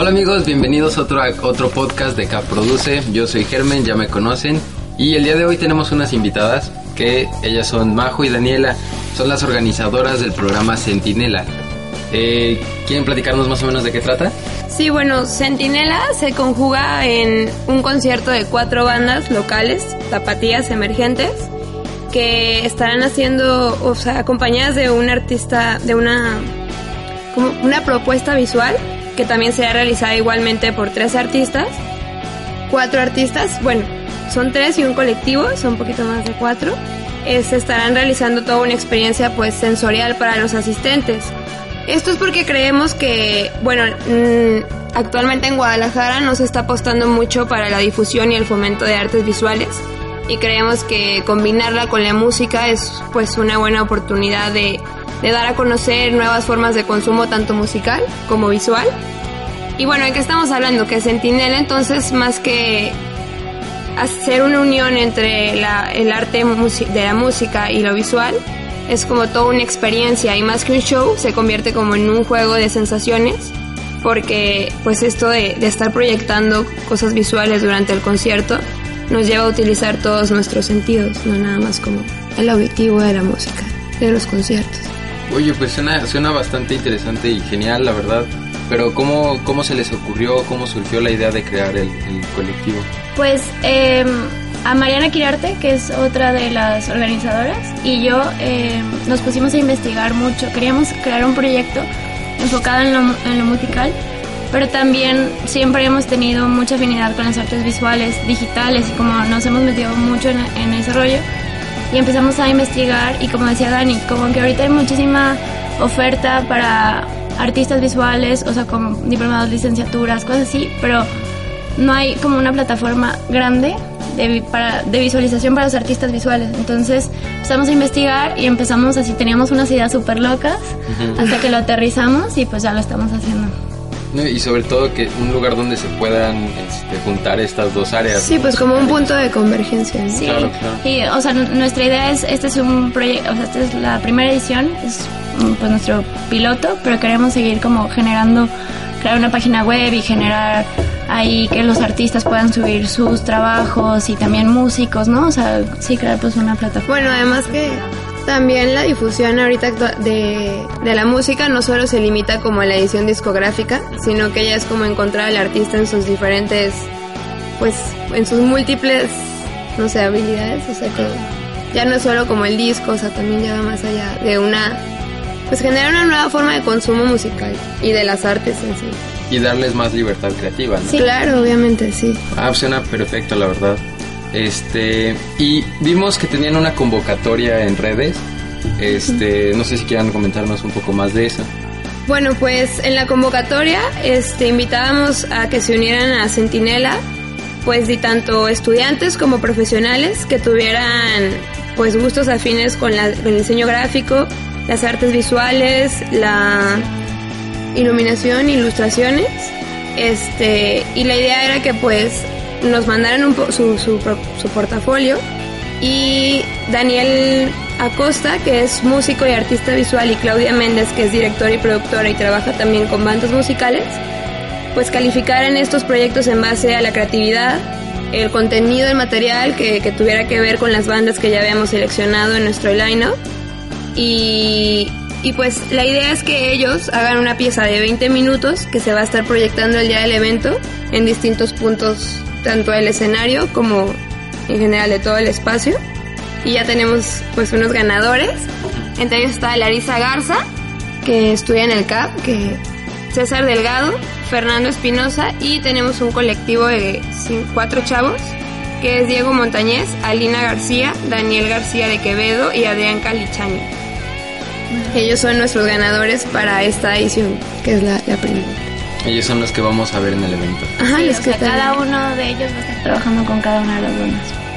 Hola amigos, bienvenidos a otro, otro podcast de Cap Produce. Yo soy Germen, ya me conocen. Y el día de hoy tenemos unas invitadas que ellas son Majo y Daniela. Son las organizadoras del programa Centinela. Eh, ¿Quieren platicarnos más o menos de qué trata? Sí, bueno, Centinela se conjuga en un concierto de cuatro bandas locales, tapatías emergentes, que estarán haciendo, o sea, acompañadas de un artista, de una, como una propuesta visual que también será realizada igualmente por tres artistas, cuatro artistas, bueno, son tres y un colectivo, son un poquito más de cuatro, se estarán realizando toda una experiencia pues sensorial para los asistentes. Esto es porque creemos que, bueno, mm, actualmente en Guadalajara no se está apostando mucho para la difusión y el fomento de artes visuales y creemos que combinarla con la música es pues una buena oportunidad de de dar a conocer nuevas formas de consumo tanto musical como visual. Y bueno, ¿de qué estamos hablando? Que Sentinela entonces más que hacer una unión entre el arte de la música y lo visual, es como toda una experiencia y más que un show se convierte como en un juego de sensaciones porque pues esto de, de estar proyectando cosas visuales durante el concierto nos lleva a utilizar todos nuestros sentidos, no nada más como el objetivo de la música, de los conciertos. Oye, pues suena, suena bastante interesante y genial, la verdad. Pero ¿cómo, cómo se les ocurrió, cómo surgió la idea de crear el, colectivo? Pues eh, a Mariana Quirarte, que es otra de las organizadoras, y yo eh, nos pusimos a investigar mucho. Queríamos crear un proyecto enfocado en lo, en lo musical, pero también siempre hemos tenido mucha afinidad con las artes visuales, digitales, y como nos hemos metido mucho en, en ese rollo, y empezamos a investigar y como decía Dani, como que ahorita hay muchísima oferta para artistas visuales, o sea, como diplomados, licenciaturas, cosas así, pero no hay como una plataforma grande de, para, de visualización para los artistas visuales. Entonces empezamos a investigar y empezamos así, teníamos unas ideas súper locas hasta que lo aterrizamos y pues ya lo estamos haciendo. Y sobre todo que un lugar donde se puedan este, juntar estas dos áreas. Sí, pues como un punto de convergencia. Sí, claro, y o sea, nuestra idea es, este es un proyecto, o sea, esta es la primera edición, es mm, pues nuestro piloto, pero queremos seguir como generando, crear una página web y generar ahí que los artistas puedan subir sus trabajos y también músicos, ¿no? O sea, sí, crear pues una plataforma. Bueno, además que también la difusión ahorita de, de, la música no solo se limita como a la edición discográfica, sino que ya es como encontrar al artista en sus diferentes, pues, en sus múltiples, no sé, habilidades, o sea que ya no es solo como el disco, o sea, también ya va más allá de una, pues generar una nueva forma de consumo musical y de las artes en sí. Y darles más libertad creativa, ¿no? Sí, claro, obviamente, sí. Ah, suena perfecto, la verdad. Este, y vimos que tenían una convocatoria en redes. Este, no sé si quieran comentarnos un poco más de eso. Bueno, pues en la convocatoria este, invitábamos a que se unieran a Centinela, pues de tanto estudiantes como profesionales que tuvieran pues gustos afines con, la, con el diseño gráfico, las artes visuales, la iluminación, ilustraciones. Este, y la idea era que pues nos mandaron un su, su, su, portafolio y Daniel Acosta, que es músico y artista visual, y Claudia Méndez, que es directora y productora y trabaja también con bandas musicales, pues calificaran estos proyectos en base a la creatividad, el contenido, el material que, que tuviera que ver con las bandas que ya habíamos seleccionado en nuestro line-up. Y, y pues la idea es que ellos hagan una pieza de 20 minutos que se va a estar proyectando el día del evento en distintos puntos tanto el escenario como en general de todo el espacio. Y ya tenemos pues unos ganadores. Entre ellos está Larisa Garza, que estudia en el CAP, que César Delgado, Fernando Espinosa y tenemos un colectivo de cuatro chavos, que es Diego Montañez, Alina García, Daniel García de Quevedo y Adrián Calichani. Ellos son nuestros ganadores para esta edición, que es la, la primera. Ellos son los que vamos a ver en el evento. Ajá, que cada uno de ellos va a estar trabajando con cada una de las bandas.